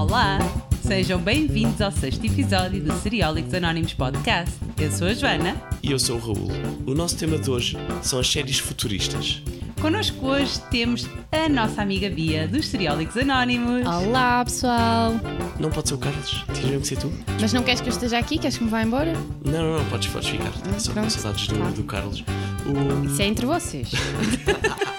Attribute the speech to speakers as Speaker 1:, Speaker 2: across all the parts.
Speaker 1: Olá! Sejam bem-vindos ao sexto episódio do Seriólicos Anónimos Podcast. Eu sou a Joana.
Speaker 2: E eu sou o Raul. O nosso tema de hoje são as séries futuristas.
Speaker 1: Connosco hoje temos a nossa amiga Bia dos Seriólicos Anónimos.
Speaker 3: Olá pessoal!
Speaker 2: Não pode ser o Carlos? Tinha mesmo que ser tu?
Speaker 3: Mas não queres que eu esteja aqui? Queres que me vá embora?
Speaker 2: Não, não, não, podes, podes ficar. Só com saudades do,
Speaker 3: Claro.
Speaker 2: do Carlos. O-
Speaker 3: Isso é entre vocês.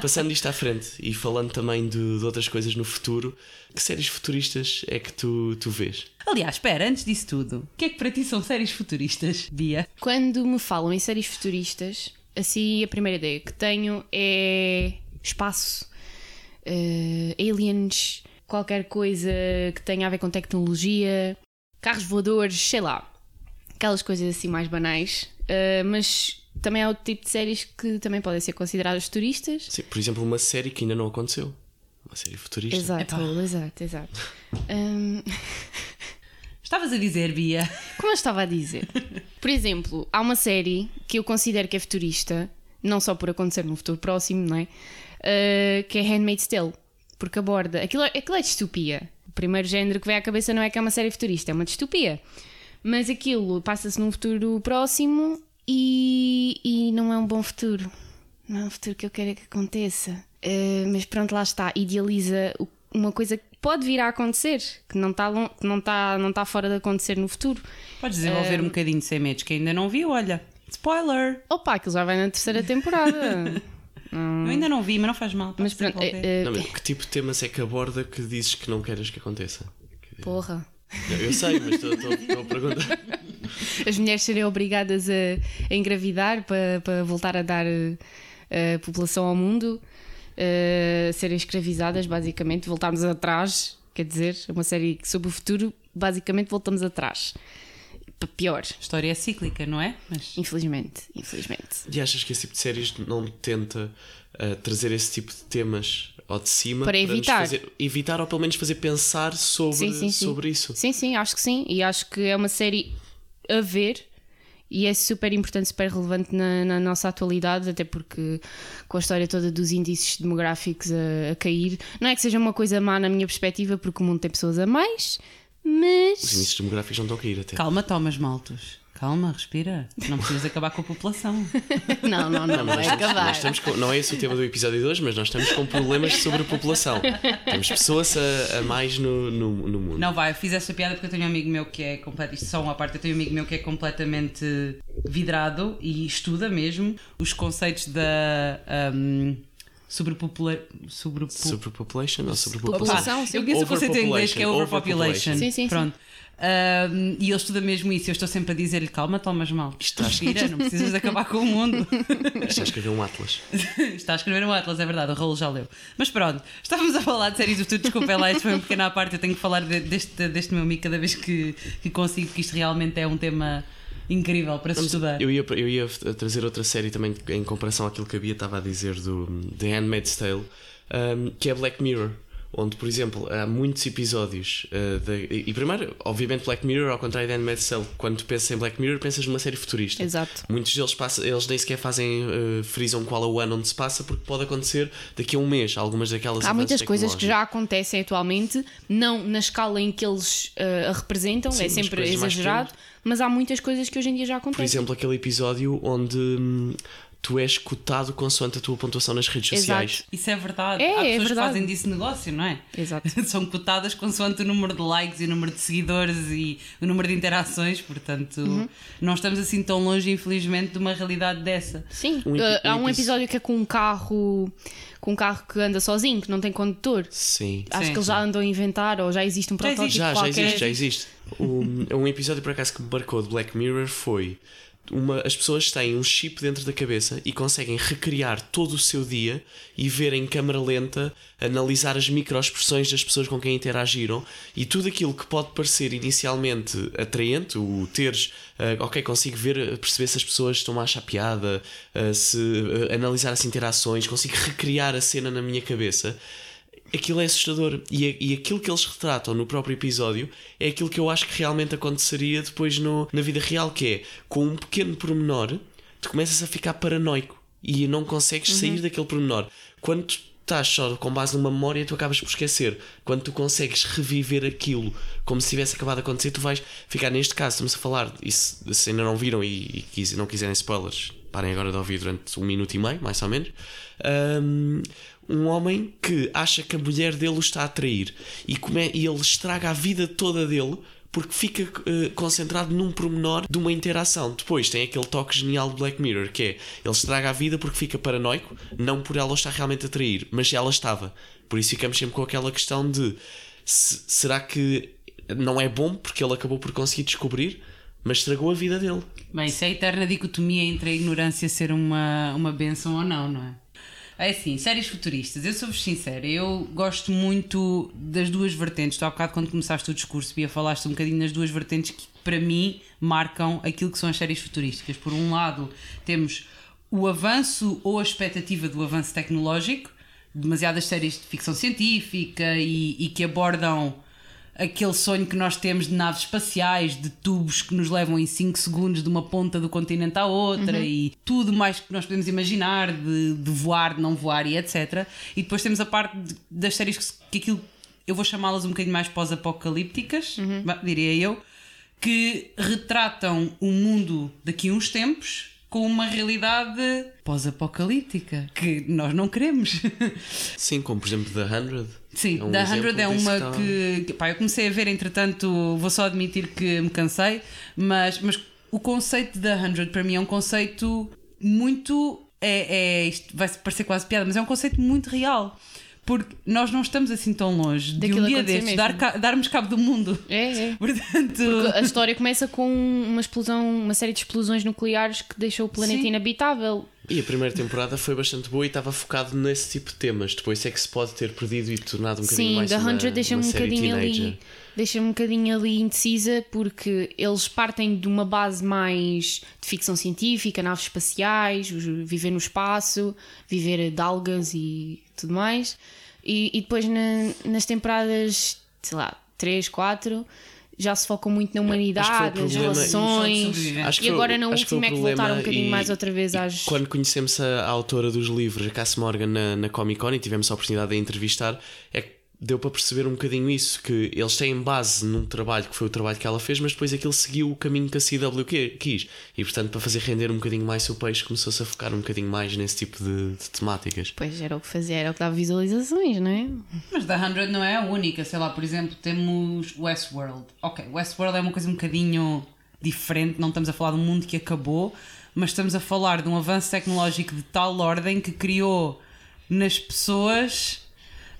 Speaker 2: passando isto à frente e falando também de, de outras coisas no futuro, que séries futuristas é que tu, tu vês?
Speaker 1: Aliás, espera, antes disso tudo, o que é que para ti são séries futuristas, Bia?
Speaker 3: Quando me falam em séries futuristas, assim a primeira ideia que tenho é espaço, eh, aliens, qualquer coisa que tenha a ver com tecnologia, carros voadores, sei lá. Aquelas coisas assim mais banais. Eh, mas também há outro tipo de séries que também podem ser consideradas futuristas.
Speaker 2: Sim, por exemplo, uma série que ainda não aconteceu. Uma série futurista.
Speaker 3: Exato, exato, exato. Hum,
Speaker 1: Estavas a dizer, Bia?
Speaker 3: Como eu estava a dizer, por exemplo, há uma série que eu considero que é futurista, não só por acontecer no futuro próximo, não é? Uh, que é Handmaid's Tale, porque aborda. Aquilo, é- aquilo é distopia. O primeiro género que vem à cabeça não é que é uma série futurista, é uma distopia. Mas aquilo passa-se num futuro próximo e, e não é um bom futuro. Não é um futuro que eu quero que aconteça. Uh, mas pronto, lá está. Idealiza uma coisa que pode vir a acontecer, que não está não está não está fora de acontecer no futuro.
Speaker 1: Podes desenvolver um bocadinho sem medos, que ainda não viu, olha. Spoiler!
Speaker 3: Opa, aquilo já vai na terceira temporada.
Speaker 1: Eu ainda não vi, mas não faz mal.
Speaker 3: mas pronto, eh,
Speaker 2: Não, mas que tipo de temas é que aborda que dizes que não queres que aconteça?
Speaker 3: porra.
Speaker 2: Eu sei, mas estou a perguntar.
Speaker 3: As mulheres serem obrigadas a, a engravidar para, para voltar a dar eh, a população ao mundo, eh, serem escravizadas, basicamente, voltarmos atrás. Quer dizer, é uma série sobre o futuro, basicamente voltamos atrás. Para pior,
Speaker 1: A história é cíclica, não é? Mas
Speaker 3: infelizmente. Infelizmente.
Speaker 2: E achas que esse tipo de séries não tenta uh, trazer esse tipo de temas ao de cima
Speaker 3: Para
Speaker 2: nos
Speaker 3: evitar.
Speaker 2: fazer- evitar ou pelo menos fazer pensar sobre,
Speaker 3: Sim, sim, sim.
Speaker 2: sobre isso?
Speaker 3: Sim, sim, acho que sim. E acho que é uma série a ver e é super importante, super relevante na, na nossa atualidade, até porque com a história toda dos índices demográficos a, a cair, não é que seja uma coisa má na minha perspectiva, porque o mundo tem pessoas a mais,
Speaker 2: Os
Speaker 3: mas.
Speaker 2: índices demográficos não estão a cair até.
Speaker 1: calma, Thomas Maltos. Calma, respira. Não precisas acabar com a população.
Speaker 3: Não, não, não,
Speaker 2: Não,
Speaker 3: não
Speaker 2: nós,
Speaker 3: acabar.
Speaker 2: nós estamos com- não é esse o tema do episódio de hoje, mas nós estamos com problemas sobre a população. Temos pessoas a, a mais no, no, no mundo.
Speaker 1: Não vai, eu fiz esta piada porque eu tenho um amigo meu que é completo, isto só uma parte, eu tenho um amigo meu que é completamente vidrado e estuda mesmo os conceitos da um, sobrepopula... sobrepo-
Speaker 2: Superpopulation ou sobrepopulação?
Speaker 3: População, sim.
Speaker 1: eu conheço o conceito em inglês que é
Speaker 2: Overpopulation.
Speaker 3: Sim, sim, sim.
Speaker 1: Pronto. Um, e ele estuda mesmo isso. Eu estou sempre a dizer-lhe: calma, tomas mal.
Speaker 2: Está-
Speaker 1: Respira, não precisas de acabar com o mundo.
Speaker 2: Está a escrever um Atlas.
Speaker 1: Está a escrever um Atlas, é verdade, o Raul já leu. Mas pronto, estávamos a falar de séries do futuro, desculpem lá, isto foi um pequeno à parte, eu tenho que falar de- deste, deste meu amigo cada vez que, que consigo, que isto realmente é um tema incrível para se estudar.
Speaker 2: Eu ia, eu ia trazer outra série também em comparação àquilo que a Bia estava a dizer do The Handmaid's Tale, um, que é Black Mirror. Onde, por exemplo, há muitos episódios. uh, de- e primeiro, obviamente, Black Mirror, ao contrário de Handmaid's Tale, quando tu pensas em Black Mirror, pensas numa série futurista.
Speaker 3: Exato.
Speaker 2: Muitos deles passa, eles nem sequer fazem, uh, frisam qual é o ano onde se passa, porque pode acontecer daqui a um mês. Algumas daquelas
Speaker 3: Há muitas coisas que já acontecem atualmente, não na escala em que eles eh, a representam,
Speaker 2: Sim,
Speaker 3: é sempre exagerado, mas há muitas coisas que hoje em dia já
Speaker 2: Por
Speaker 3: acontecem.
Speaker 2: exemplo, aquele episódio onde hum, tu és cotado consoante a tua pontuação nas redes sociais.
Speaker 3: Exato.
Speaker 1: Isso é verdade.
Speaker 3: É,
Speaker 1: Há
Speaker 3: é
Speaker 1: pessoas que
Speaker 3: verdade.
Speaker 1: fazem disso negócio, não é?
Speaker 3: Exato.
Speaker 1: São cotadas consoante o número de likes e o número de seguidores e o número de interações, portanto,
Speaker 3: Uhum.
Speaker 1: não estamos assim tão longe, infelizmente, de uma realidade dessa.
Speaker 3: Sim,
Speaker 2: Um
Speaker 3: eh, há
Speaker 2: um epi-
Speaker 3: episódio que é com um carro com um carro que anda sozinho, que não tem condutor.
Speaker 2: Sim.
Speaker 3: Acho
Speaker 1: Sim,
Speaker 3: que eles já andam a inventar ou já existe um
Speaker 1: Já
Speaker 3: protótipo
Speaker 1: existe.
Speaker 2: Já, já
Speaker 3: qualquer.
Speaker 2: existe, já existe. Um, um episódio por acaso que me marcou de Black Mirror foi uma, as pessoas têm um chip dentro da cabeça e conseguem recriar todo o seu dia e ver em câmara lenta, analisar as microexpressões das pessoas com quem interagiram e tudo aquilo que pode parecer inicialmente atraente, o teres, ah, ok, consigo ver, perceber se as pessoas estão a achar piada, ah, se ah, analisar as interações, consigo recriar a cena na minha cabeça aquilo é assustador. E, e aquilo que eles retratam no próprio episódio é aquilo que eu acho que realmente aconteceria depois no, na vida real, que é com um pequeno pormenor, tu começas a ficar paranoico e não consegues sair daquele pormenor. Quando tu estás só com base numa memória, tu acabas por esquecer. Quando tu consegues reviver aquilo como se tivesse acabado de acontecer, tu vais ficar neste caso. Estamos a falar, e se, se ainda não viram e, e não quiserem spoilers, parem agora de ouvir durante um minuto e meio, mais ou menos. Um, um homem que acha que a mulher dele o está a trair e, come, e ele estraga a vida toda dele porque fica uh, concentrado num pormenor de uma interação. Depois tem aquele toque genial do Black Mirror que é ele estraga a vida porque fica paranoico, não por ela estar realmente a trair, mas ela estava. Por isso ficamos sempre com aquela questão de se, será que não é bom porque ele acabou por conseguir descobrir, mas estragou a vida dele.
Speaker 1: Bem, isso é a eterna dicotomia entre a ignorância ser uma, uma benção ou não, não é? É assim, séries futuristas, eu sou-vos sincera, eu gosto muito das duas vertentes. Tu há bocado, quando começaste o discurso, Bia, falaste um bocadinho das duas vertentes que, para mim, marcam aquilo que são as séries futurísticas. Por um lado, temos o avanço ou a expectativa do avanço tecnológico, demasiadas séries de ficção científica e, e que abordam aquele sonho que nós temos de naves espaciais, de tubos que nos levam em 5 segundos de uma ponta do continente à outra uhum. e tudo mais que nós podemos imaginar de, de, voar, de não voar e etc. E depois temos a parte de, das séries que, que aquilo eu vou chamá-las um bocadinho mais pós-apocalípticas, uhum. diria eu, que retratam o mundo daqui a uns tempos com uma realidade pós-apocalíptica que nós não queremos.
Speaker 2: Sim, como por exemplo The Hundred.
Speaker 1: Sim, é um The Hundred é uma que, que pá, eu comecei a ver, entretanto, vou só admitir que me cansei, mas, mas o conceito de The Hundred para mim é um conceito muito. É, é, isto vai parecer quase piada, mas é um conceito muito real porque nós não estamos assim tão longe de um dia destes dar, darmos cabo do mundo.
Speaker 3: É, é.
Speaker 1: Portanto...
Speaker 3: Porque a história começa com uma explosão, uma série de explosões nucleares que deixou o planeta Sim. inabitável.
Speaker 2: E a primeira temporada foi bastante boa e estava focado nesse tipo de temas. Depois é que se pode ter perdido e tornado um bocadinho
Speaker 3: Sim,
Speaker 2: mais
Speaker 3: Sim, The 100 deixa-me um bocadinho ali deixa-me um bocadinho ali indecisa porque eles partem de uma base mais de ficção científica, naves espaciais, viver no espaço, viver de algas e tudo mais. E, e depois na, nas temporadas, sei lá, 3, 4 já se focam muito na humanidade, nas relações. e agora na última é que voltaram um bocadinho mais outra vez às.
Speaker 2: Quando conhecemos a, a, autora dos livros, a Cass Morgan, na, na Comic Con e tivemos a oportunidade de a entrevistar, é que deu para perceber um bocadinho isso, que eles têm base num trabalho que foi o trabalho que ela fez, mas depois aquilo seguiu o caminho que a CW quis. E portanto, para fazer render um bocadinho mais o peixe, começou-se a focar um bocadinho mais nesse tipo de, de, temáticas.
Speaker 3: Pois era o que fazia, era o que dava visualizações, não é?
Speaker 1: Mas The 100 não é a única, sei lá, por exemplo, temos Westworld. Ok, Westworld é uma coisa um bocadinho diferente, não estamos a falar de um mundo que acabou, mas estamos a falar de um avanço tecnológico de tal ordem que criou nas pessoas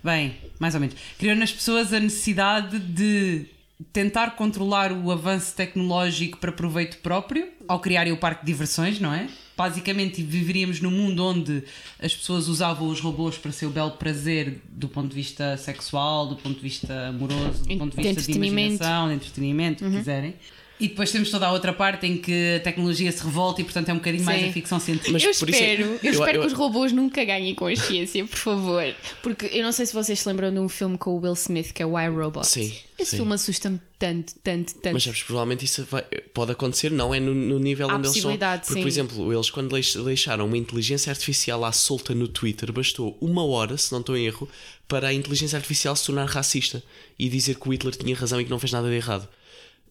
Speaker 1: Bem, mais ou menos. Criou nas pessoas a necessidade de tentar controlar o avanço tecnológico para proveito próprio, ao criarem o parque de diversões, não é? Basicamente, viveríamos num mundo onde as pessoas usavam os robôs para seu belo prazer do ponto de vista sexual, do ponto de vista amoroso, do ponto de vista de, imaginação, de entretenimento, uhum. quiserem. E depois temos toda a outra parte em que a tecnologia se revolta e, portanto, é um bocadinho Sim. mais a ficção científica.
Speaker 3: Mas eu espero, é, eu, eu, espero eu, que os robôs nunca ganhem consciência, por favor. Porque eu não sei se vocês se lembram de um filme com o Will Smith que é o I Robot.
Speaker 2: Sim.
Speaker 3: Esse
Speaker 2: sim.
Speaker 3: filme assusta-me tanto, tanto, tanto.
Speaker 2: Mas sabes, provavelmente isso vai, pode acontecer, não é no, no nível
Speaker 3: Há
Speaker 2: onde eles são. Porque,
Speaker 3: sim.
Speaker 2: por exemplo, eles quando deixaram uma inteligência artificial à solta no Twitter, bastou uma hora, se não estou em erro, para a inteligência artificial se tornar racista e dizer que o Hitler tinha razão e que não fez nada de errado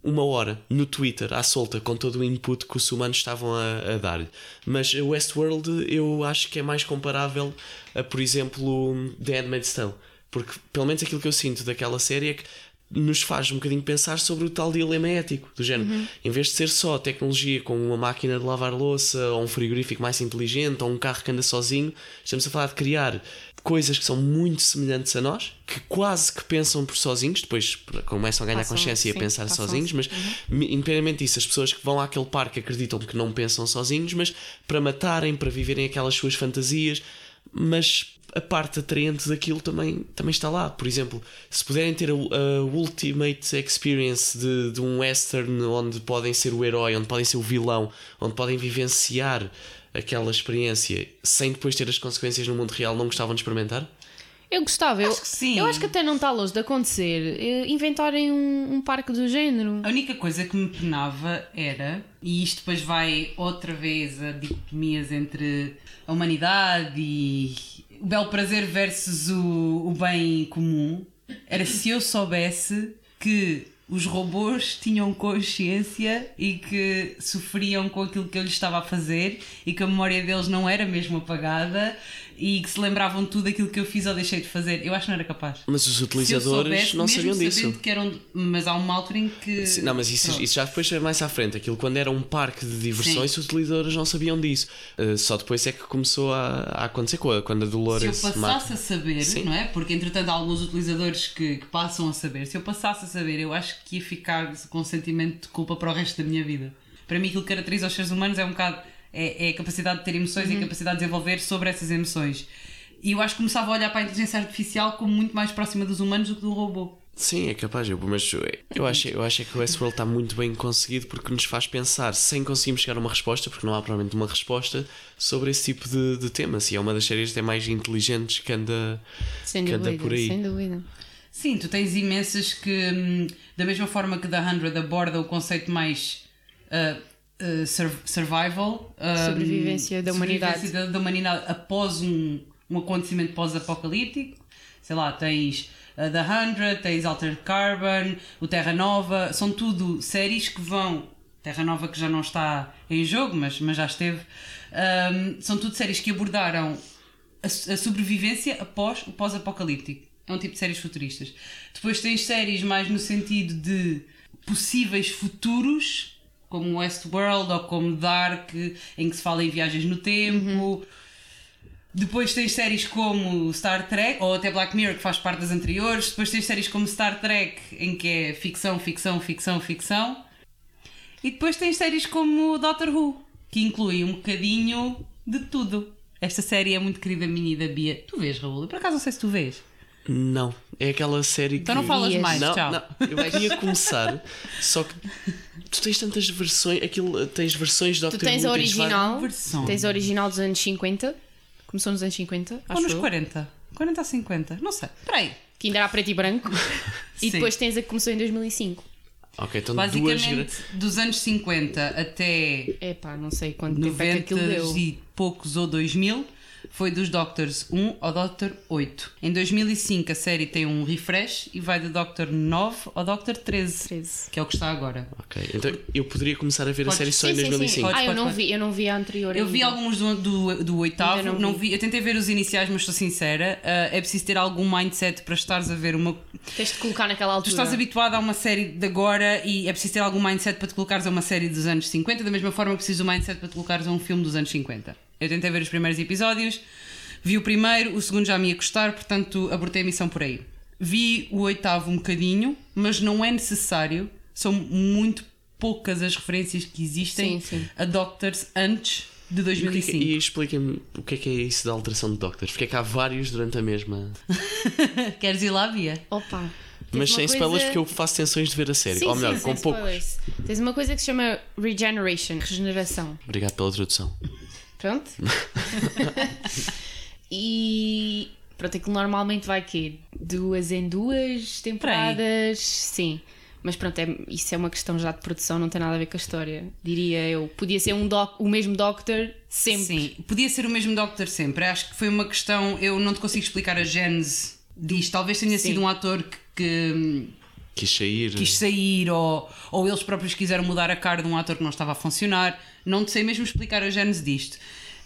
Speaker 2: uma hora no Twitter à solta com todo o input que os humanos estavam a, a dar-lhe. Mas Westworld eu acho que é mais comparável a, por exemplo, The Handmaid's Tale. Porque pelo menos aquilo que eu sinto daquela série é que nos faz um bocadinho pensar sobre o tal dilema ético, do género, uhum. em vez de ser só tecnologia com uma máquina de lavar louça, ou um frigorífico mais inteligente, ou um carro que anda sozinho, estamos a falar de criar coisas que são muito semelhantes a nós, que quase que pensam por sozinhos, depois começam a ganhar passam, consciência sim, e a pensar sozinhos, mas uhum. independentemente disso, as pessoas que vão àquele parque acreditam que não pensam sozinhos, mas para matarem, para viverem aquelas suas fantasias, mas a parte atraente daquilo também, também está lá. Por exemplo, se puderem ter a, a ultimate experience de, de um western onde podem ser o herói, onde podem ser o vilão, onde podem vivenciar aquela experiência sem depois ter as consequências no mundo real, não gostavam de experimentar?
Speaker 3: Eu gostava,
Speaker 1: acho
Speaker 3: eu,
Speaker 1: que sim.
Speaker 3: eu acho que até não está longe de acontecer eh, inventarem um, um, parque do género.
Speaker 1: A única coisa que me penava era, e isto depois vai outra vez a dicotomias entre a humanidade e o bel prazer versus o, o bem comum. Era se eu soubesse que os robôs tinham consciência e que sofriam com aquilo que eu lhes estava a fazer e que a memória deles não era mesmo apagada e que se lembravam de tudo aquilo que eu fiz ou deixei de fazer. Eu acho que não era capaz.
Speaker 2: Mas os
Speaker 1: Se
Speaker 2: utilizadores
Speaker 1: soubesse,
Speaker 2: não sabiam disso.
Speaker 1: Que eram, mas há uma altura em que.
Speaker 2: Sim, Não, mas isso, isso já depois foi mais à frente. Aquilo quando era um parque de diversões, os utilizadores não sabiam disso. Uh, só depois é que começou a, a acontecer com a- quando a
Speaker 1: Se
Speaker 2: Dolores
Speaker 1: eu passasse a saber,
Speaker 2: Sim.
Speaker 1: não é? Porque entretanto há alguns utilizadores que, que passam a saber. Se eu passasse a saber, eu acho que ia ficar com um sentimento de culpa para o resto da minha vida. Para mim, aquilo que caracteriza os seres humanos é um bocado é, é a capacidade de ter emoções e a capacidade de desenvolver sobre essas emoções. E eu acho que começava a olhar para a inteligência artificial como muito mais próxima dos humanos do que do robô.
Speaker 2: Sim, é capaz, eu, mas eu acho, eu acho é que o Westworld está muito bem conseguido porque nos faz pensar sem conseguirmos chegar a uma resposta, porque não há provavelmente uma resposta sobre esse tipo de, de temas. E é uma das séries até mais inteligentes que anda,
Speaker 3: Sem
Speaker 2: que anda
Speaker 3: dúvida,
Speaker 2: por aí.
Speaker 3: sem dúvida.
Speaker 1: Sim, tu tens imensas que, hum, da mesma forma que The 100 aborda o conceito mais uh, uh, sur- survival, hum,
Speaker 3: Sobrevivência da humanidade.
Speaker 1: sobrevivência da, da humanidade após um, um acontecimento pós-apocalíptico. Sei lá, tens uh, The 100, tens Altered Carbon, o Terra Nova, são tudo séries que vão. Terra Nova que já não está em jogo, mas, mas já esteve. Hum, são tudo séries que abordaram a, a sobrevivência após o pós-apocalíptico. É um tipo de séries futuristas. Depois tens séries mais no sentido de possíveis futuros, como Westworld ou como Dark, em que se fala em viagens no tempo. Depois tens séries como Star Trek, ou até Black Mirror, que faz parte das anteriores. Depois tens séries como Star Trek, em que é ficção, ficção, ficção, ficção. E depois tens séries como Doctor Who, que inclui um bocadinho de tudo. Esta série é muito querida minha e da Bia. Tu vês, Raul? Eu por acaso não sei se tu vês.
Speaker 2: Não, é aquela série
Speaker 1: Então
Speaker 2: que.
Speaker 1: não falas mais,
Speaker 2: não,
Speaker 1: tchau.
Speaker 2: não, eu queria começar, só que tu tens tantas versões, aquilo, tens versões de
Speaker 3: Tu
Speaker 2: Doctor
Speaker 3: tens
Speaker 2: Who,
Speaker 3: a
Speaker 2: tens
Speaker 3: original,
Speaker 1: versões.
Speaker 3: tens a original dos anos 50, começou nos anos 50,
Speaker 1: Ou
Speaker 3: acho
Speaker 1: nos
Speaker 3: eu,
Speaker 1: 40? 40 a 50? Não sei. Espera aí.
Speaker 3: que ainda era preto e branco, e depois tens a que começou em 2005.
Speaker 2: Ok, então duas.
Speaker 1: Basicamente,
Speaker 2: gra-
Speaker 1: dos anos 50 até
Speaker 3: Epá, não sei quanto tempo é que
Speaker 1: 90
Speaker 3: aquilo deu.
Speaker 1: e poucos ou 2000 foi dos Doctors 1 ao Doctor 8. Em 2005 a série tem um refresh e vai do Doctor 9 ao Doctor 13,
Speaker 3: 13.
Speaker 1: que é o que está agora.
Speaker 2: Ok, então eu poderia começar a ver
Speaker 1: Podes-
Speaker 2: a série só
Speaker 3: Sim,
Speaker 2: em
Speaker 3: sim, sim.
Speaker 2: 2005.
Speaker 1: Pode-
Speaker 3: Ah, eu não vi, eu não vi a anterior.
Speaker 1: Eu vi
Speaker 3: ainda.
Speaker 1: alguns do, do, do oitavo,
Speaker 3: Ainda não
Speaker 1: não
Speaker 3: vi.
Speaker 1: vi. Eu tentei ver os iniciais, mas estou sincera. ah, é preciso ter algum mindset para estares a ver uma.
Speaker 3: Tens de colocar naquela
Speaker 1: Tu
Speaker 3: altura.
Speaker 1: estás habituado a uma série de agora e é preciso ter algum mindset para te colocares a uma série dos anos 50, da mesma forma que preciso do mindset para te colocares a um filme dos anos 50. Eu tentei ver os primeiros episódios, vi o primeiro, o segundo já me ia custar, portanto abortei a missão por aí. Vi o oitavo um bocadinho, mas não é necessário, são muito poucas as referências que existem
Speaker 3: Sim, sim.
Speaker 1: a Doctors antes de
Speaker 2: E, o que é
Speaker 1: 2005.
Speaker 2: e expliquem-me o que é que é isso da alteração de Doctors? Porque é que há vários durante a mesma.
Speaker 1: Queres ir lá, Bia?
Speaker 3: Opa.
Speaker 2: Mas sem
Speaker 3: uma
Speaker 2: spoilers,
Speaker 3: coisa-
Speaker 2: porque eu faço tensões de ver a série.
Speaker 3: Sim,
Speaker 2: Ou melhor,
Speaker 3: sim,
Speaker 2: com poucos.
Speaker 3: spoilers. Tens uma coisa que se chama regeneration, regeneração.
Speaker 2: Obrigado pela tradução.
Speaker 3: Pronto? e pronto, aquilo normalmente vai quê? Duas em duas temporadas? Sim. Mas pronto, é, isso é uma questão já de produção, não tem nada a ver com a história. Diria eu. Podia ser um doc, o mesmo Doctor sempre.
Speaker 1: Sim, podia ser o mesmo Doctor sempre. Acho que foi uma questão. Eu não te consigo explicar a gênese disto. Talvez tenha
Speaker 3: Sim.
Speaker 1: sido um ator que, que
Speaker 2: Quis sair.
Speaker 1: quis sair ou, ou eles próprios quiseram mudar a cara de um ator que não estava a funcionar. Não te sei mesmo explicar a gênese disto.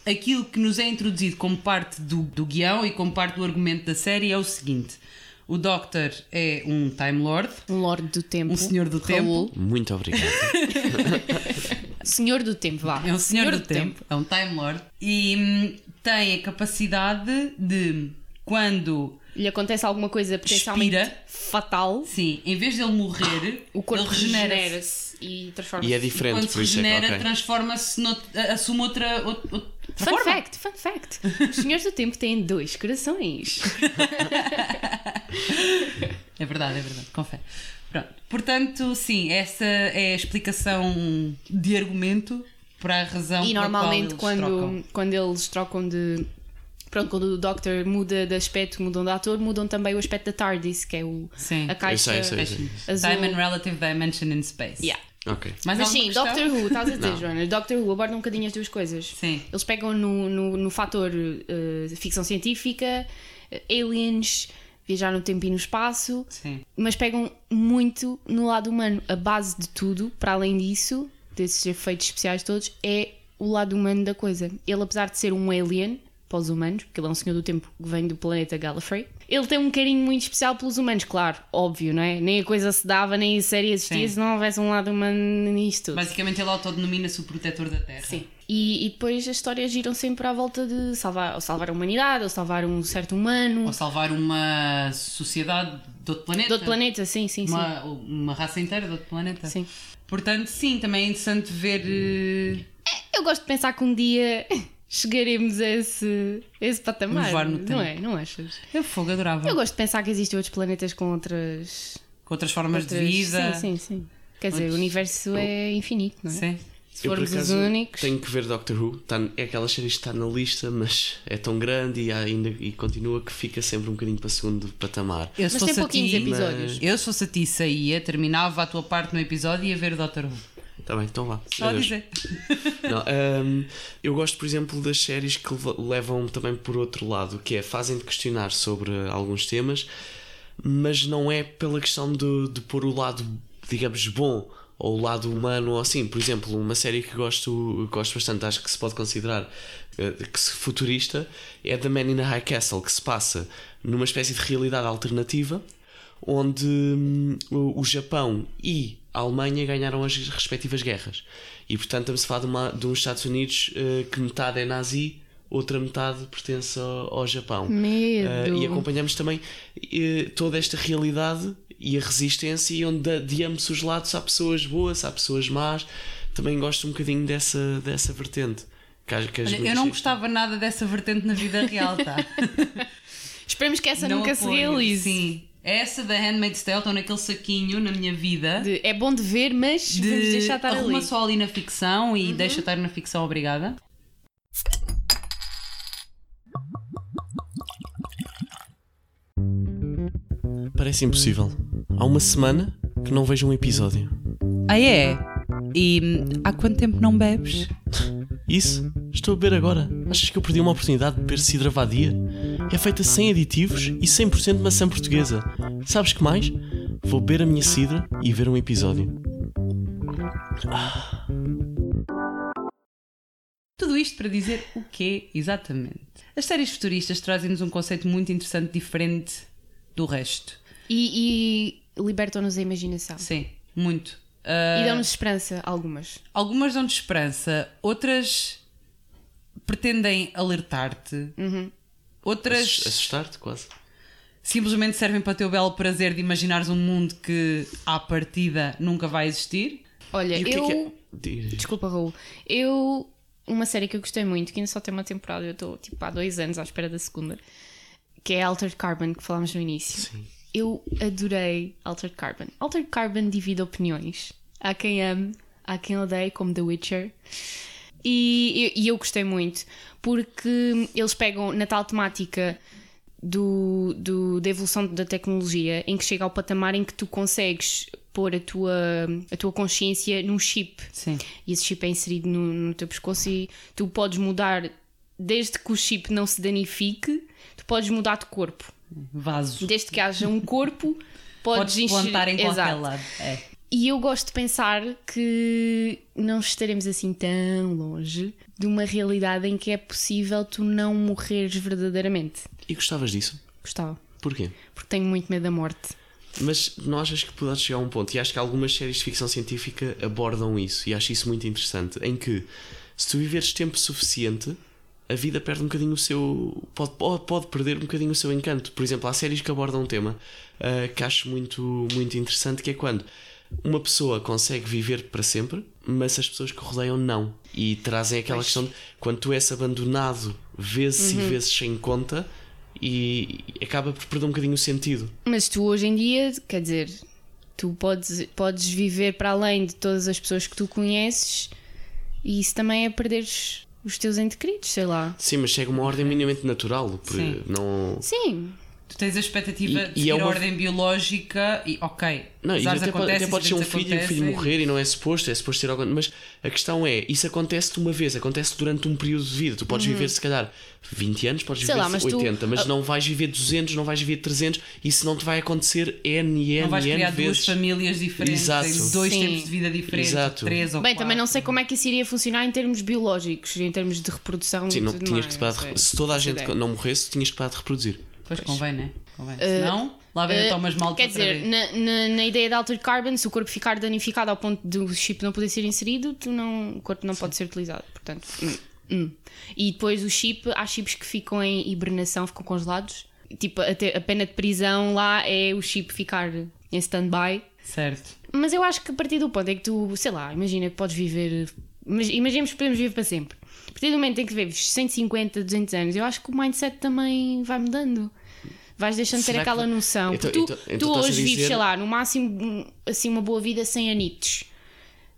Speaker 1: Aquilo que nos é introduzido como parte do, do guião e como parte do argumento da série é o seguinte: o Doctor é um Time Lord,
Speaker 3: Um Lorde do Tempo.
Speaker 1: um Senhor do
Speaker 3: Raul.
Speaker 1: Tempo.
Speaker 2: Muito obrigado.
Speaker 3: Senhor do Tempo, vá.
Speaker 1: É um senhor, do, tempo. é um Time Lord e hum, tem a capacidade de quando
Speaker 3: Lhe acontece alguma coisa potencialmente
Speaker 1: Expira.
Speaker 3: fatal,
Speaker 1: Sim, em vez de ele morrer,
Speaker 3: o corpo
Speaker 1: ele regenera-se.
Speaker 3: regenera-se e transforma-se.
Speaker 2: E é
Speaker 1: E
Speaker 2: diferente,
Speaker 1: quando se
Speaker 2: por isso é
Speaker 1: regenera,
Speaker 2: que. ok.
Speaker 1: transforma-se, nout- assume outra, outra, outra
Speaker 3: Fun
Speaker 1: forma.
Speaker 3: fact, fun fact. Os senhores do tempo têm dois corações.
Speaker 1: É verdade, é verdade, confere. Pronto. Portanto, sim, essa é a explicação de argumento para a razão
Speaker 3: E
Speaker 1: pela
Speaker 3: normalmente
Speaker 1: qual eles
Speaker 3: quando, quando eles trocam de. Pronto, quando o Doctor muda de aspecto, mudam de ator, mudam também o aspecto da TARDIS, que é o,
Speaker 1: Sim.
Speaker 3: a caixa
Speaker 2: Eu sei, eu sei, eu sei.
Speaker 3: azul.
Speaker 1: Time and Relative Dimension in Space.
Speaker 3: Yeah.
Speaker 2: Ok.
Speaker 3: Mas
Speaker 1: alguma
Speaker 3: sim,
Speaker 1: questão?
Speaker 3: Doctor Who, estás a dizer. Joana? Doctor Who aborda um bocadinho as duas coisas.
Speaker 1: Sim.
Speaker 3: Eles pegam no, no, no fator eh, ficção científica, aliens, viajar no tempo e no espaço,
Speaker 1: Sim.
Speaker 3: mas pegam muito no lado humano. A base de tudo, para além disso, desses efeitos especiais todos, é o lado humano da coisa. Ele, apesar de ser um alien para os humanos, porque ele é um senhor do tempo que vem do planeta Gallifrey, ele tem um carinho muito especial pelos humanos, claro, óbvio, não é? Nem a coisa se dava, nem a série existia
Speaker 1: Sim.
Speaker 3: se não houvesse um lado humano nisto tudo.
Speaker 1: Basicamente ele autodenomina-se o protetor da Terra.
Speaker 3: Sim. E, e depois as histórias giram sempre à volta de salvar, ou salvar a humanidade, ou salvar um certo humano.
Speaker 1: Ou salvar uma sociedade de outro planeta.
Speaker 3: De outro planeta, sim, sim, sim.
Speaker 1: Uma, uma raça inteira de outro planeta.
Speaker 3: Sim.
Speaker 1: Portanto, sim, também é interessante ver. eh,
Speaker 3: Eu gosto de pensar que um dia chegaremos a esse, a esse patamar.
Speaker 1: Voar no
Speaker 3: não
Speaker 1: tempo.
Speaker 3: é? Não achas?
Speaker 1: Eu fogo, adorava.
Speaker 3: Eu gosto de pensar que existem outros planetas com outras.
Speaker 1: Com outras formas
Speaker 3: outras...
Speaker 1: de vida.
Speaker 3: Sim, sim, sim. Quer dizer,
Speaker 1: Outros-
Speaker 3: o universo é infinito, não é?
Speaker 1: Sim.
Speaker 3: Se
Speaker 2: Eu, por
Speaker 3: formos os
Speaker 2: acaso,
Speaker 3: únicos.
Speaker 2: tenho que ver Doctor Who. Tá, é aquelas séries que está na lista, mas é tão grande e, ainda, e continua que fica sempre um bocadinho para segundo patamar.
Speaker 1: Eu,
Speaker 3: Mas tem pouquinhos
Speaker 1: ti,
Speaker 3: episódios.
Speaker 1: Eu, se fosse a ti, saía, terminava a tua parte no episódio e ia ver o Doctor Who.
Speaker 2: Está bem, então vá.
Speaker 1: Só dizer.
Speaker 2: Não, hum, eu gosto, por exemplo, das séries que leva- levam também por outro lado, que é fazem-te questionar sobre alguns temas, mas não é pela questão de, de pôr o lado, digamos, bom ou o lado humano ou assim. Por exemplo, uma série que gosto, gosto bastante, acho que se pode considerar eh, que se futurista, é The Man in the High Castle, que se passa numa espécie de realidade alternativa onde hum, o Japão e a Alemanha ganharam as respectivas guerras. E portanto estamos a falar de, uma, de uns Estados Unidos eh, que metade é nazi, outra metade pertence ao, ao Japão.
Speaker 3: Medo.
Speaker 2: Eh, e acompanhamos também eh, toda esta realidade e a resistência, e onde de, de ambos os lados há pessoas boas, há pessoas más. Também gosto um bocadinho dessa, dessa vertente. Que, as- que as
Speaker 1: Olha, eu não gostava nada dessa vertente na vida real, tá?
Speaker 3: Esperemos que essa
Speaker 1: não
Speaker 3: nunca se
Speaker 1: apoio.
Speaker 3: realize.
Speaker 1: Sim. Essa da Handmaid's Tale estão naquele saquinho na minha vida.
Speaker 3: De- é bom de ver, mas
Speaker 1: de
Speaker 3: vamos deixar estar
Speaker 1: arruma
Speaker 3: ali.
Speaker 1: só ali na ficção e deixa estar na ficção, obrigada.
Speaker 2: Parece impossível. Há uma semana que não vejo um episódio.
Speaker 1: Ah, é? E hum, há quanto tempo não bebes?
Speaker 2: Isso? Estou a beber agora. Achas que eu perdi uma oportunidade de beber cidra vadia? É feita sem aditivos e 100% maçã portuguesa. Sabes que mais? Vou beber a minha cidra e ver um episódio.
Speaker 1: Tudo isto para dizer o quê exatamente? As séries futuristas trazem-nos um conceito muito interessante, diferente do resto.
Speaker 3: E, e libertam-nos a imaginação.
Speaker 1: Sim, muito. Ah,
Speaker 3: E dão-nos esperança, algumas.
Speaker 1: Algumas dão-te esperança, outras pretendem alertar-te, outras
Speaker 2: Assus- Assustar-te quase.
Speaker 1: simplesmente servem para o teu belo prazer de imaginares um mundo que, à partida, nunca vai existir.
Speaker 3: Olha,
Speaker 2: E o que
Speaker 3: eu.
Speaker 2: é que é?
Speaker 3: Desculpa, Raul. Eu. Uma série que eu gostei muito, que ainda só tem uma temporada, eu estou tipo há dois anos à espera da segunda, que é Altered Carbon, que falámos no início.
Speaker 2: Sim.
Speaker 3: Eu adorei Altered Carbon. Altered Carbon divide opiniões. Há quem ame, há quem odeie, como The Witcher. E, e- eu gostei muito, porque eles pegam na tal temática do, do- da evolução da tecnologia, em que chega ao patamar em que tu consegues pôr a tua, a tua consciência num chip
Speaker 1: Sim.
Speaker 3: e esse chip é inserido no, no teu pescoço e tu podes mudar, desde que o chip não se danifique, tu podes mudar de corpo.
Speaker 1: Vaso.
Speaker 3: Desde que haja um corpo, podes,
Speaker 1: Podes
Speaker 3: encher-
Speaker 1: plantar em qualquer
Speaker 3: Exato.
Speaker 1: lado. É.
Speaker 3: E eu gosto de pensar que não estaremos assim tão longe de uma realidade em que é possível tu não morreres verdadeiramente.
Speaker 2: E gostavas disso?
Speaker 3: Gostava.
Speaker 2: Porquê?
Speaker 3: Porque tenho muito medo da morte.
Speaker 2: Mas não achas que podes chegar a um ponto? E acho que algumas séries de ficção científica abordam isso, e acho isso muito interessante. Em que, se tu viveres tempo suficiente, a vida perde um bocadinho o seu. Pode, pode, perder um bocadinho o seu encanto. Por exemplo, há séries que abordam um tema ah, que acho muito, muito interessante, que é quando uma pessoa consegue viver para sempre, mas as pessoas que o rodeiam não. E trazem aquela
Speaker 3: Pois.
Speaker 2: questão de quando tu és abandonado vezes e vezes sem conta. E acaba por perder um bocadinho o sentido.
Speaker 3: Mas tu hoje em dia, quer dizer, tu podes, podes viver para além de todas as pessoas que tu conheces e isso também é perderes os teus entes queridos, sei lá.
Speaker 2: Sim, mas chega uma ordem minimamente natural. por-
Speaker 1: Sim.
Speaker 2: Não...
Speaker 3: Sim,
Speaker 1: Tu tens a expectativa
Speaker 2: E-
Speaker 1: de
Speaker 2: e é
Speaker 1: seguir a
Speaker 2: uma-
Speaker 1: ordem biológica e ok.
Speaker 2: Não, e até, pode, até pode ser um filho e o filho morrer e não é suposto, é suposto ter algo. Mas a questão é, isso acontece-te uma vez, acontece durante um período de vida. Tu podes viver, se calhar, 20 anos, podes
Speaker 3: Uhum. Sei
Speaker 2: viver
Speaker 3: lá, mas tu-
Speaker 2: 80, mas não vais viver 200, não vais viver 300, isso não te vai acontecer N e N
Speaker 1: Não vais
Speaker 2: e N
Speaker 1: criar duas
Speaker 2: vezes.
Speaker 1: famílias diferentes,
Speaker 2: Exato.
Speaker 1: dois
Speaker 3: Sim.
Speaker 1: tempos de vida diferentes,
Speaker 2: Exato.
Speaker 1: três ou
Speaker 3: Bem,
Speaker 1: quatro.
Speaker 3: também não sei como é que isso iria funcionar em termos biológicos, em termos de reprodução
Speaker 2: Sim,
Speaker 3: e
Speaker 2: não, tinhas
Speaker 3: mais,
Speaker 2: que parar de, se toda a gente não morresse, tinhas que parar de reproduzir.
Speaker 1: Pois convém, né? Convém. Senão, lá vem
Speaker 3: Uh,
Speaker 1: Thomas Malta
Speaker 3: Quer dizer, na, na, na ideia de Altered Carbon, se o corpo ficar danificado ao ponto do chip não poder ser inserido, tu não, o corpo não pode ser utilizado. Portanto, hum, hum. E depois o chip, há chips que ficam em hibernação, ficam congelados. Tipo, até a pena de prisão lá é o chip ficar em stand-by.
Speaker 1: Certo.
Speaker 3: Mas eu acho que a partir do ponto em que tu, sei lá, imagina que podes viver. Imaginemos que podemos viver para sempre. A partir do momento em que vives 150, 200 anos, eu acho que o mindset também vai mudando. Vais deixando de ter
Speaker 2: Será que
Speaker 3: aquela
Speaker 2: vai-
Speaker 3: noção.
Speaker 2: Então-
Speaker 3: Porque tu,
Speaker 2: então- então
Speaker 3: tu hoje vives,
Speaker 2: dizer-
Speaker 3: sei lá, no máximo, assim, uma boa vida sem anitos.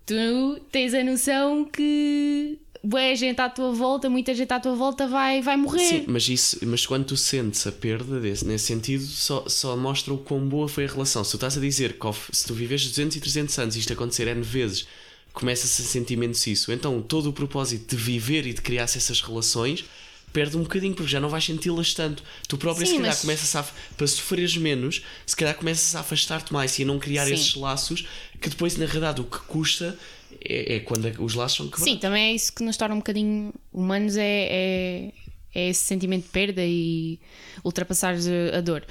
Speaker 3: Tu tens a noção que boa gente à tua volta, muita gente à tua volta vai, vai morrer.
Speaker 2: Sim, mas, isso, mas quando tu sentes a perda desse, nesse sentido, só, só mostra o quão boa foi a relação. Se tu estás a dizer que se tu vives 200 e 300 anos e isto acontecer N vezes, começa-se a sentir menos isso. Então todo o propósito de viver e de criar essas relações perde um bocadinho, porque já não vais senti-las tanto. Tu próprio,
Speaker 3: Sim,
Speaker 2: se calhar,
Speaker 3: mas-
Speaker 2: começas a. Para sofreres menos, se calhar começas a afastar-te mais e a não criar
Speaker 3: Sim.
Speaker 2: esses laços que depois, na realidade, o que custa é, é quando os laços são quebrados.
Speaker 3: Sim, também é isso que nos torna um bocadinho humanos, é, é, é esse sentimento de perda e ultrapassar a dor.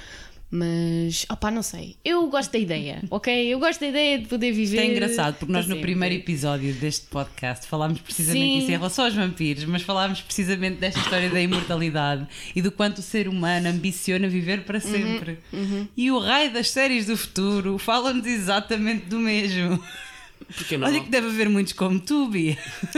Speaker 3: Mas, opá, não sei. Eu gosto da ideia, ok? Eu gosto da ideia de poder viver.
Speaker 1: Isto é engraçado porque nós no
Speaker 3: sempre.
Speaker 1: primeiro episódio deste podcast falámos precisamente
Speaker 3: Sim.
Speaker 1: disso em relação aos vampiros, mas falámos precisamente desta história da imortalidade e do quanto o ser humano ambiciona viver para
Speaker 3: Uhum,
Speaker 1: sempre. E o raio das séries do futuro fala-nos exatamente do mesmo.
Speaker 2: Porque não,
Speaker 1: Olha que deve haver muitos como tu, Bia.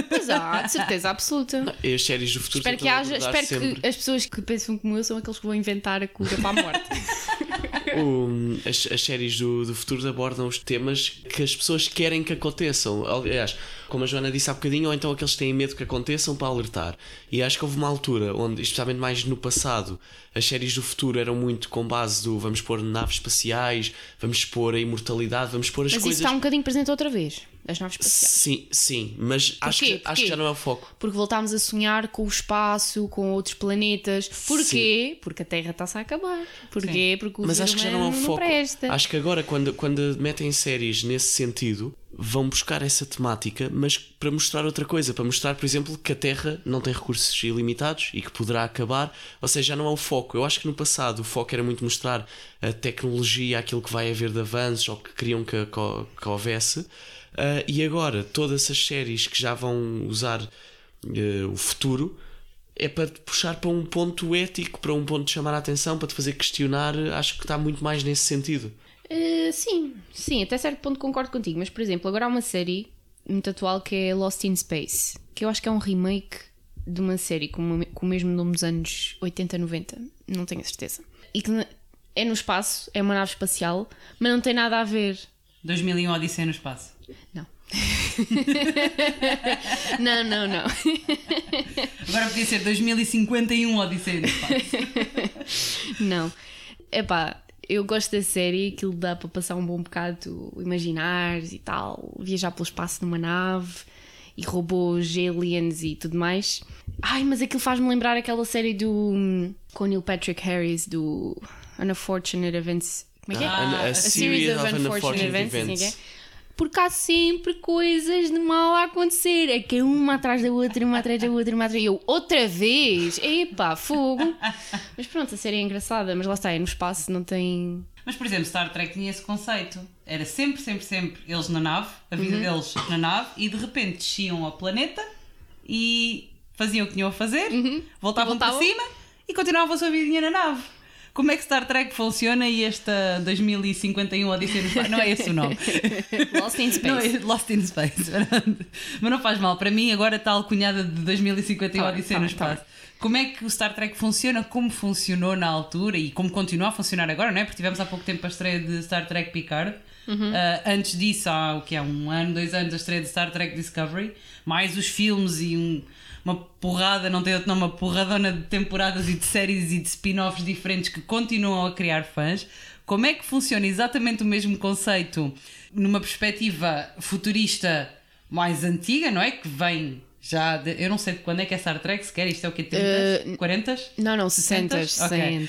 Speaker 3: Mas há, de certeza absoluta.
Speaker 2: as séries do futuro
Speaker 3: Espero que haja, espero
Speaker 2: sempre-
Speaker 3: que as pessoas que pensam como eu são aqueles que vão inventar a cura para a morte.
Speaker 2: O- as, as séries do, do futuro abordam os temas que as pessoas querem que aconteçam. Aliás, como a Joana disse há bocadinho, ou então aqueles que têm medo que aconteçam para alertar. E acho que houve uma altura onde, especialmente mais no passado, as séries do futuro eram muito com base do vamos pôr naves espaciais, vamos pôr a imortalidade, vamos pôr as
Speaker 3: Mas
Speaker 2: coisas.
Speaker 3: isso está um bocadinho presente outra vez, das naves espaciais.
Speaker 2: Sim, sim, mas acho que, acho que já não é o foco.
Speaker 3: Porque voltámos a sonhar com o espaço, com outros planetas. Porquê? Porque a Terra está-se a acabar. Porquê? Porque o
Speaker 2: Mas acho que já não é o foco.
Speaker 3: presta.
Speaker 2: Acho que agora, quando, quando metem séries nesse sentido, vão buscar essa temática, mas para mostrar outra coisa. Para mostrar, por exemplo, que a Terra não tem recursos ilimitados e que poderá acabar. Ou seja, já não é o foco. Eu acho que no passado o foco era muito mostrar a tecnologia, aquilo que vai haver de avanços ou que queriam que, que, que houvesse. Ah, e agora, todas essas séries que já vão usar eh, o futuro é para te puxar para um ponto ético, para um ponto de chamar a atenção, para te fazer questionar. Acho que está muito mais nesse sentido.
Speaker 3: Uh, sim, sim, até certo ponto concordo contigo. Mas, por exemplo, agora há uma série muito atual que é Lost in Space, que eu acho que é um remake de uma série com, uma- com o mesmo nome dos anos 80, 90, não tenho a certeza. E que é no espaço, é uma nave espacial, mas não tem nada a ver.
Speaker 1: 2001 Odisseia no Espaço.
Speaker 3: Não. não, não, não.
Speaker 1: Agora podia ser 2051 Odisseia no Espaço.
Speaker 3: Não. Epá, eu gosto da série, aquilo dá para passar um bom bocado, imaginar e tal, viajar pelo espaço numa nave e robôs, aliens e tudo mais. Ai, mas aquilo faz-me lembrar aquela série do. hum, com o Neil Patrick Harris, do Unfortunate Events. Como é que é?
Speaker 2: Ah, a,
Speaker 1: A
Speaker 2: series of unfortunate events.
Speaker 3: assim é que é? Porque há sempre coisas de mal a acontecer. É que é uma atrás da outra, uma atrás da outra, uma atrás da outra. Eu, outra vez? Epá, fogo. Mas pronto, a série é engraçada, mas lá está, é no espaço, não tem.
Speaker 1: Mas, por exemplo, Star Trek tinha esse conceito. Era sempre, sempre, sempre eles na nave, a vida deles na nave, e de repente desciam ao planeta e faziam o que tinham a fazer, voltavam,
Speaker 3: E voltavam.
Speaker 1: para cima e continuavam a sua vidinha na nave. Como é que Star Trek funciona e esta 2051 Odisseia no Espaço? Não é esse o nome.
Speaker 3: Lost in Space.
Speaker 1: Não, é Lost in Space. Mas não faz mal. Para mim, agora está alcunhada de 2051
Speaker 3: Tá
Speaker 1: Odisseia
Speaker 3: tá
Speaker 1: no
Speaker 3: tá
Speaker 1: Espaço. Como é que o Star Trek funciona? Como funcionou na altura e como continua a funcionar agora, não é? Porque tivemos há pouco tempo a estreia de Star Trek Picard.
Speaker 3: Uhum.
Speaker 1: Ah, antes disso, há o que é um ano, dois anos, a estreia de Star Trek Discovery. Mais os filmes e um- uma porrada, não tem outro nome, uma porradona de temporadas e de séries e de spin-offs diferentes que continuam a criar fãs. Como é que funciona exatamente o mesmo conceito numa perspectiva futurista mais antiga, não é? Que vem já. De, eu não sei de quando é que é Star Trek, sequer. Isto é o quê? 30? Uh, 40?
Speaker 3: Não, não, 60, 60.
Speaker 1: Okay.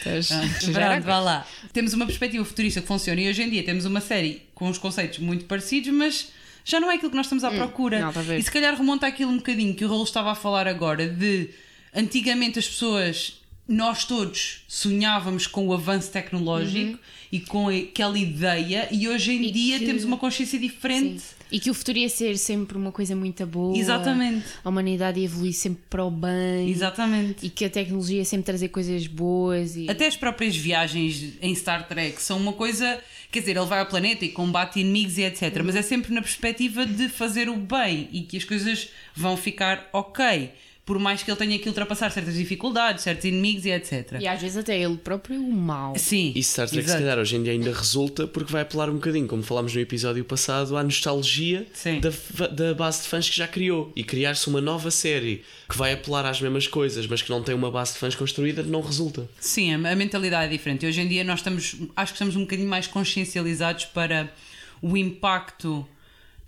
Speaker 1: Pronto, vá lá. Temos uma perspectiva futurista que funciona e hoje em dia temos uma série com os conceitos muito parecidos, mas já não é aquilo que nós estamos à hum, procura.
Speaker 3: Não,
Speaker 1: e se calhar remonta aquilo um bocadinho que o Raul estava a falar agora de antigamente as pessoas nós todos sonhávamos com o avanço tecnológico uhum. e com aquela ideia, e hoje em e dia que... temos uma consciência diferente. Sim.
Speaker 3: E que o futuro ia ser sempre uma coisa muito boa.
Speaker 1: Exatamente.
Speaker 3: A humanidade ia evoluir sempre para o bem.
Speaker 1: Exatamente.
Speaker 3: E que a tecnologia ia sempre trazer coisas boas. E...
Speaker 1: Até as próprias viagens em Star Trek são uma coisa. Quer dizer, ele vai ao planeta e combate inimigos e etc. Mas é sempre na perspectiva de fazer o bem e que as coisas vão ficar ok por mais que ele tenha que ultrapassar certas dificuldades, certos inimigos e etc.
Speaker 3: E às vezes até ele próprio o mal.
Speaker 1: Sim.
Speaker 2: E Star Trek, se calhar, hoje em dia ainda resulta porque vai apelar um bocadinho, como falámos no episódio passado, à nostalgia da, da base de fãs que já criou. E criar-se uma nova série que vai apelar às mesmas coisas, mas que não tem uma base de fãs construída, não resulta.
Speaker 1: Sim, a mentalidade é diferente. E hoje em dia nós estamos, acho que estamos um bocadinho mais consciencializados para o impacto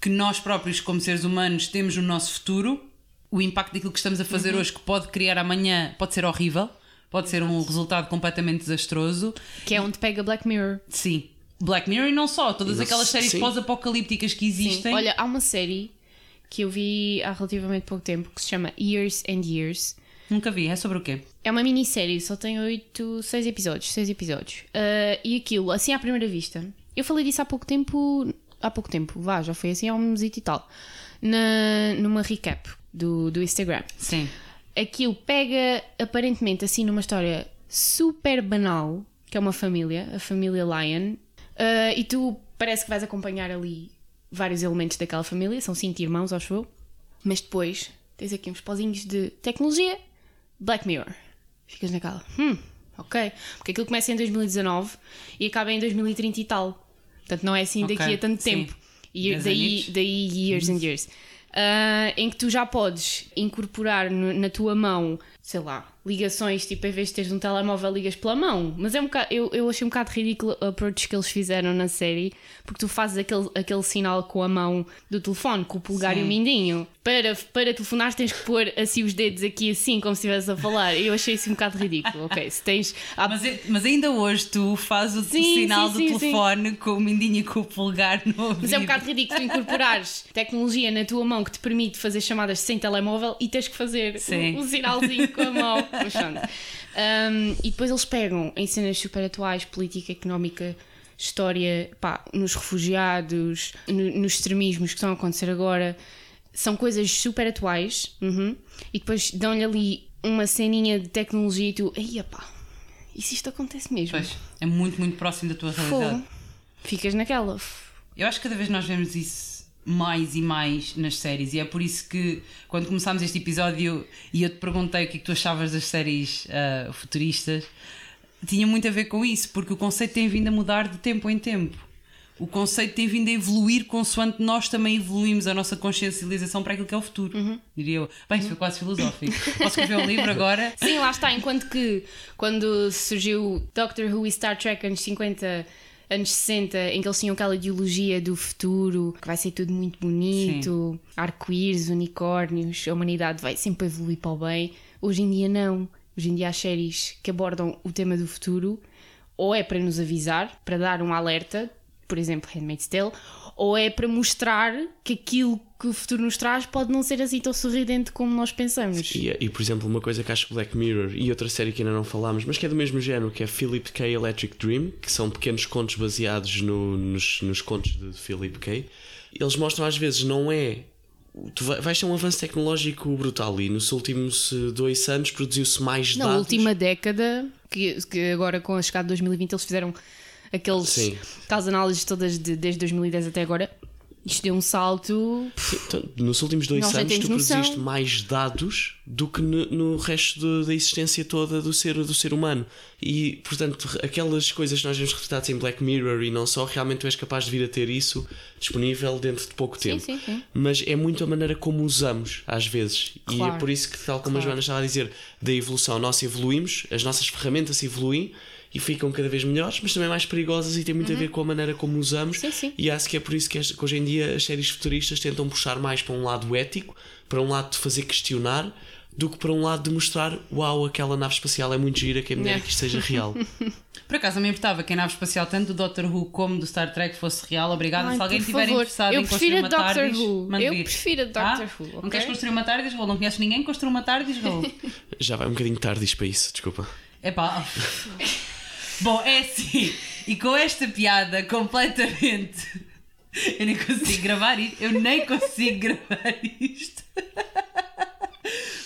Speaker 1: que nós próprios, como seres humanos, temos no nosso futuro o impacto daquilo que estamos a fazer uhum. hoje, que pode criar amanhã, pode ser horrível, pode ser um resultado completamente desastroso.
Speaker 3: Que é onde pega Black Mirror.
Speaker 1: Sim. Black Mirror e não só, todas aquelas séries pós-apocalípticas que existem.
Speaker 3: Sim. Olha, há uma série que eu vi há relativamente pouco tempo que se chama Years and Years.
Speaker 1: Nunca vi, é sobre o quê?
Speaker 3: É uma minissérie, só tem oito, seis episódios, seis episódios. Uh, e aquilo, assim à primeira vista, eu falei disso há pouco tempo, há pouco tempo, vá, já foi assim há um mês e tal, na, numa recap do, do Instagram.
Speaker 1: Sim.
Speaker 3: Aquilo pega aparentemente assim numa história super banal, que é uma família, a família Lion, uh, e tu parece que vais acompanhar ali vários elementos daquela família, são cinco irmãos, acho eu, mas depois tens aqui uns pozinhos de tecnologia, Black Mirror. Ficas naquela, hum, ok, porque aquilo começa em 2019 e acaba em 2030 e tal. Portanto, não é assim daqui okay, a tanto sim. tempo. E daí, daí years and years uh, em que tu já podes incorporar no, na tua mão, sei lá, ligações, tipo, em vez de teres um telemóvel, ligas pela mão. Mas é um bocado, eu, eu achei um bocado ridículo o approach que eles fizeram na série, porque tu fazes aquele, aquele sinal com a mão do telefone, com o polegar Sim. e o mindinho. Para, para telefonar tens que pôr assim os dedos aqui assim, como se estivesse a falar. Eu achei isso um bocado ridículo. Ok, se tens.
Speaker 1: Mas, mas, ainda hoje tu fazes o sim, sinal sim, do telefone com o mindinho e com o polegar no ouvido.
Speaker 3: Mas é um bocado ridículo tu incorporares tecnologia na tua mão que te permite fazer chamadas sem telemóvel e tens que fazer um, um sinalzinho com a mão. Um, e depois eles pegam em cenas super atuais, política, económica, história, pá, nos refugiados, no, nos extremismos que estão a acontecer agora. São coisas super atuais uhum, e depois dão-lhe ali uma ceninha de tecnologia e tu, aí pá, e se isto acontece mesmo?
Speaker 1: Pois, é muito, muito próximo da tua realidade.
Speaker 3: Pô, ficas naquela.
Speaker 1: Eu acho que cada vez nós vemos isso mais e mais nas séries. E é por isso que, quando começámos este episódio e eu te perguntei o que, é que tu achavas das séries uh, futuristas, tinha muito a ver com isso, porque o conceito tem vindo a mudar de tempo em tempo. O conceito tem vindo a evoluir consoante nós também evoluímos a nossa consciencialização para aquilo que é o futuro,
Speaker 3: uhum.
Speaker 1: diria eu. Bem, isso foi quase filosófico. Posso escrever um livro agora?
Speaker 3: Sim, lá está. Enquanto que quando surgiu Doctor Who e Star Trek anos 50 anos 60, em que eles tinham aquela ideologia do futuro, que vai ser tudo muito bonito, arco-íris, unicórnios, a humanidade vai sempre evoluir para o bem. Hoje em dia, não. Hoje em dia, as séries que abordam o tema do futuro, ou é para nos avisar, para dar um alerta, por exemplo, Handmaid's Tale, ou é para mostrar que aquilo que o futuro nos traz pode não ser assim tão sorridente como nós pensamos.
Speaker 2: E, e, por exemplo, uma coisa que acho Black Mirror e outra série que ainda não falámos, mas que é do mesmo género, que é Philip K. Electric Dream, que são pequenos contos baseados no, nos, nos contos de Philip K. Eles mostram às vezes não é tu vais ter um avanço tecnológico brutal e nos últimos eh, dois anos produziu-se mais
Speaker 3: Na
Speaker 2: dados.
Speaker 3: Na última década, que, que agora com a chegada de 2020 eles fizeram aqueles, aquelas análises todas de, desde 2010 até agora, Isto deu um salto.
Speaker 2: Então, nos últimos dois
Speaker 3: Nós
Speaker 2: anos, tu
Speaker 3: noção.
Speaker 2: produziste mais dados do que no, no resto da existência toda do ser, do ser humano. E, portanto, aquelas coisas que nós vemos retratadas em Black Mirror e não só, realmente tu és capaz de vir a ter isso disponível dentro de pouco tempo.
Speaker 3: sim, sim.
Speaker 2: Mas é muito a maneira como usamos, às vezes. E
Speaker 3: Claro.
Speaker 2: é por isso que, tal como a
Speaker 3: Claro.
Speaker 2: Joana estava a dizer, da evolução, nós evoluímos, as nossas ferramentas evoluem. E ficam cada vez melhores, mas também mais perigosas e tem muito a ver com a maneira como usamos.
Speaker 3: Uhum. Sim, sim.
Speaker 2: E acho que é por isso que, que hoje em dia as séries futuristas tentam puxar mais para um lado ético, para um lado de fazer questionar, do que para um lado de mostrar uau, aquela nave espacial é muito gira, que é melhor
Speaker 3: Yeah.
Speaker 2: que isto seja real.
Speaker 1: Por acaso, não me importava que a nave espacial, tanto do Doctor Who como do Star Trek, fosse real. Obrigada.
Speaker 3: Ai,
Speaker 1: Se alguém estiver interessado
Speaker 3: Eu
Speaker 1: em construir
Speaker 3: prefiro
Speaker 1: uma
Speaker 3: a Doctor
Speaker 1: TARDIS,
Speaker 3: Eu
Speaker 1: vir.
Speaker 3: prefiro a Doctor
Speaker 1: Ah?
Speaker 3: Who,
Speaker 1: Não
Speaker 3: ok?
Speaker 1: queres construir uma TARDIS, Raul? Não conheces ninguém que construa uma TARDIS, Raul?
Speaker 2: Já vai um bocadinho tarde isto para isso, desculpa.
Speaker 1: Epá. Bom, é assim. E com esta piada completamente. Eu nem consigo gravar isto. Eu nem consigo gravar isto.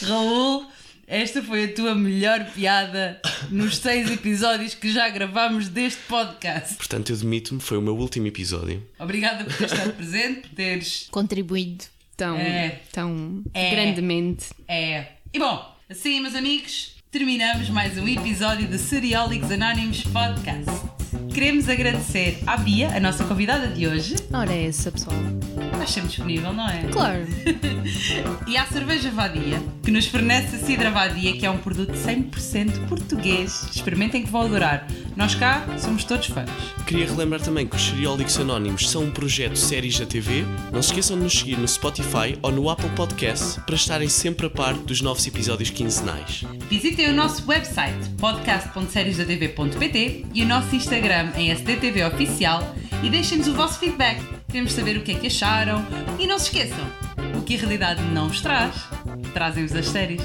Speaker 1: Raul, esta foi a tua melhor piada nos seis episódios que já gravámos deste podcast.
Speaker 2: Portanto, eu demito-me, foi o meu último episódio.
Speaker 1: Obrigada por teres estado presente, por teres.
Speaker 3: Contribuído tão,
Speaker 1: É.
Speaker 3: tão
Speaker 1: É.
Speaker 3: grandemente.
Speaker 1: É. E bom, assim, meus amigos, terminamos mais um episódio do Seriólicos Anónimos Podcast. Queremos agradecer à Bia, a nossa convidada de hoje.
Speaker 3: Ora, é essa, pessoal.
Speaker 1: Estás sempre disponível, não é?
Speaker 3: Claro.
Speaker 1: E à cerveja Vadia, que nos fornece a Cidra Vadia, que é um produto 100% português. Experimentem que vão adorar. Nós cá somos todos fãs.
Speaker 2: Queria relembrar também que os Seriólicos Anónimos são um projeto séries da TV. Não se esqueçam de nos seguir no Spotify ou no Apple Podcast para estarem sempre a par dos novos episódios quinzenais.
Speaker 1: Visitem o nosso website podcast.seriesdatv.pt e o nosso Instagram em SDTV Oficial e deixem-nos o vosso feedback. Queremos saber o que é que acharam e não se esqueçam, o que a realidade não vos traz, trazem-vos as séries.